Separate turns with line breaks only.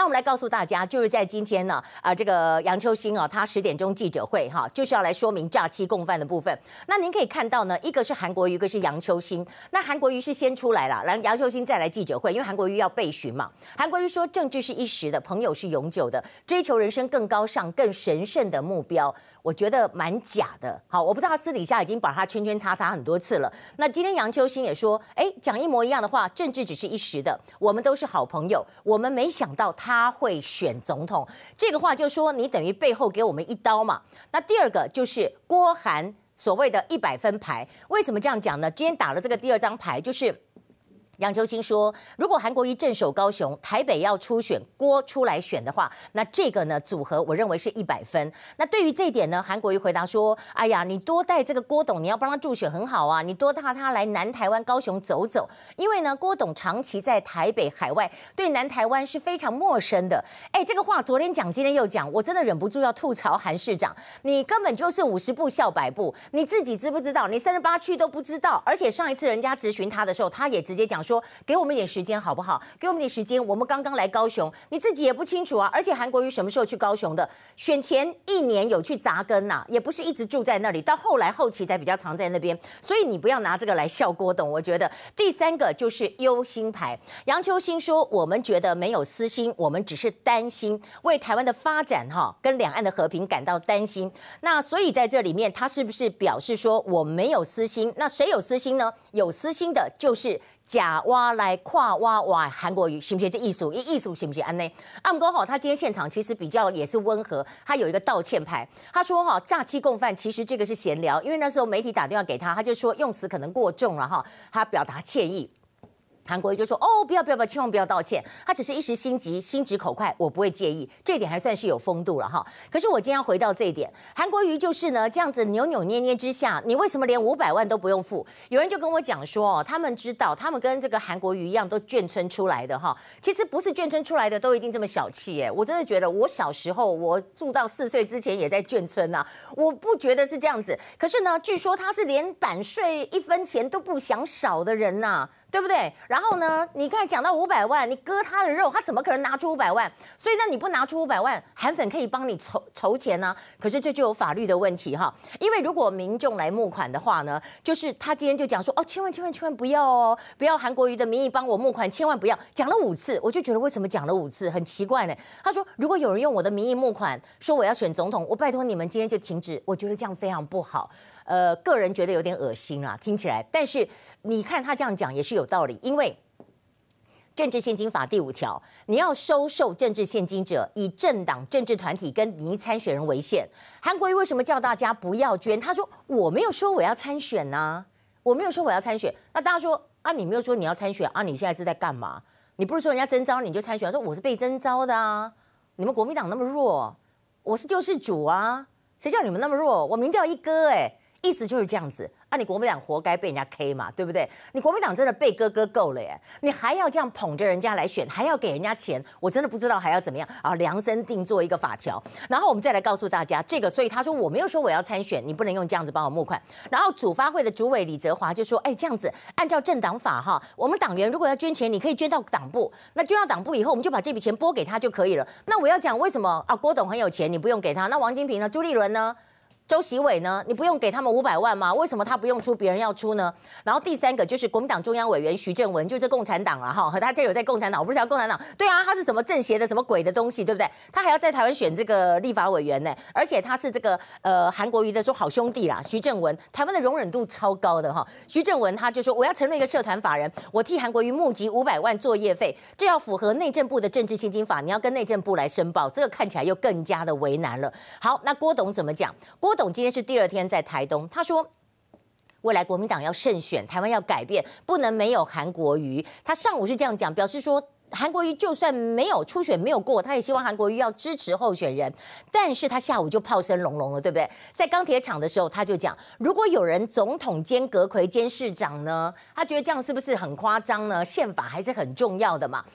那我们来告诉大家，就是在今天呢，啊、呃，这个杨秋兴啊，他十点钟记者会哈，就是要来说明诈欺共犯的部分。那您可以看到呢，一个是韩国瑜，一个是杨秋兴。那韩国瑜是先出来了，然后杨秋兴再来记者会，因为韩国瑜要备询嘛。韩国瑜说，政治是一时的，朋友是永久的，追求人生更高尚、更神圣的目标。我觉得蛮假的，好，我不知道他私底下已经把他圈圈叉叉很多次了。那今天杨秋兴也说，哎，讲一模一样的话，政治只是一时的，我们都是好朋友。我们没想到他他会选总统，这个话就说你等于背后给我们一刀嘛。那第二个就是郭涵所谓的一百分牌，为什么这样讲呢？今天打了这个第二张牌，就是。杨秋兴说：“如果韩国瑜镇守高雄，台北要初选郭出来选的话，那这个呢组合，我认为是一百分。那对于这一点呢，韩国瑜回答说：‘哎呀，你多带这个郭董，你要帮他助选很好啊，你多带他来南台湾高雄走走，因为呢，郭董长期在台北海外，对南台湾是非常陌生的。’哎，这个话昨天讲，今天又讲，我真的忍不住要吐槽韩市长，你根本就是五十步笑百步，你自己知不知道？你三十八区都不知道，而且上一次人家质询他的时候，他也直接讲说。”给我们一点时间好不好？给我们点时间，我们刚刚来高雄，你自己也不清楚啊。而且韩国瑜什么时候去高雄的？选前一年有去扎根呐、也不是一直住在那里，到后来后期才比较常在那边。所以你不要拿这个来笑郭董。我觉得第三个就是忧心牌。杨秋兴说，我们觉得没有私心，我们只是担心为台湾的发展哈，跟两岸的和平感到担心。那所以在这里面，他是不是表示说我没有私心？那谁有私心呢？有私心的就是。假挖来跨挖挖韩国语，行不行？这艺术艺艺术行不行？安内安哥好，他今天现场其实比较也是温和，他有一个道歉牌。他说哈，诈欺共犯其实这个是闲聊，因为那时候媒体打电话给他，他就说用词可能过重了哈，他表达歉意。韩国瑜就说：“哦，不要不要不要，千万不要道歉，他只是一时心急，心直口快，我不会介意，这一点还算是有风度了哈。可是我今天要回到这一点，韩国瑜就是呢，这样子扭扭捏捏之下，你为什么连五百万都不用付？有人就跟我讲说，哦，他们知道，他们跟这个韩国瑜一样，都眷村出来的哈。其实不是眷村出来的都一定这么小气哎，我真的觉得，我小时候我住到四岁之前也在眷村呐，我不觉得是这样子。可是呢，据说他是连版税一分钱都不想少的人呐。”对不对？然后呢？你刚才讲到五百万，你割他的肉，他怎么可能拿出五百万？所以那你不拿出五百万，韩粉可以帮你筹筹钱呢、可是这就有法律的问题哈。因为如果民众来募款的话呢，就是他今天就讲说哦，千万千万千万不要哦，不要韩国瑜的名义帮我募款，千万不要。讲了五次，我就觉得为什么讲了五次很奇怪呢？他说如果有人用我的名义募款，说我要选总统，我拜托你们今天就停止。我觉得这样非常不好。呃，个人觉得有点恶心啊，听起来。但是你看他这样讲也是有道理，因为政治献金法第五条，你要收受政治献金者，以政党、政治团体跟拟参选人为限。韩国瑜为什么叫大家不要捐？他说我没有说我要参选呐、我没有说我要参选。那大家说啊，你没有说你要参选啊？你现在是在干嘛？你不是说人家征召你就参选？说我是被征召的啊。你们国民党那么弱，我是救世主啊，谁叫你们那么弱？我民调一哥哎、意思就是这样子啊！你国民党活该被人家 K 嘛，对不对？你国民党真的被哥哥够了耶！你还要这样捧着人家来选，还要给人家钱，我真的不知道还要怎么样啊！量身定做一个法条，然后我们再来告诉大家这个。所以他说我没有说我要参选，你不能用这样子帮我募款。然后主发会的主委李泽华就说：哎，这样子按照政党法哈，我们党员如果要捐钱，你可以捐到党部，那捐到党部以后，我们就把这笔钱拨给他就可以了。那我要讲为什么啊？郭董很有钱，你不用给他。那王金平呢？朱立伦呢？周锡玮呢？你不用给他们五百万吗？为什么他不用出，别人要出呢？然后第三个就是国民党中央委员徐正文，就是共产党了哈，和他这有在共产党，我不是讲共产党，对啊，他是什么政协的什么鬼的东西，对不对？他还要在台湾选这个立法委员呢，而且他是这个呃韩国瑜的说好兄弟啦，徐正文，台湾的容忍度超高的哈。徐正文他就说我要成立一个社团法人，我替韩国瑜募集五百万作业费，这要符合内政部的政治献金法，你要跟内政部来申报，这个看起来又更加的为难了。好，那郭董怎么讲？郭董今天是第二天在台东，他说未来国民党要胜选，台湾要改变，不能没有韩国瑜。他上午是这样讲，表示说韩国瑜就算没有初选没有过，他也希望韩国瑜要支持候选人。但是他下午就炮声隆隆了，对不对？在钢铁厂的时候，他就讲，如果有人总统兼阁揆兼市长呢，他觉得这样是不是很夸张呢？宪法还是很重要的嘛。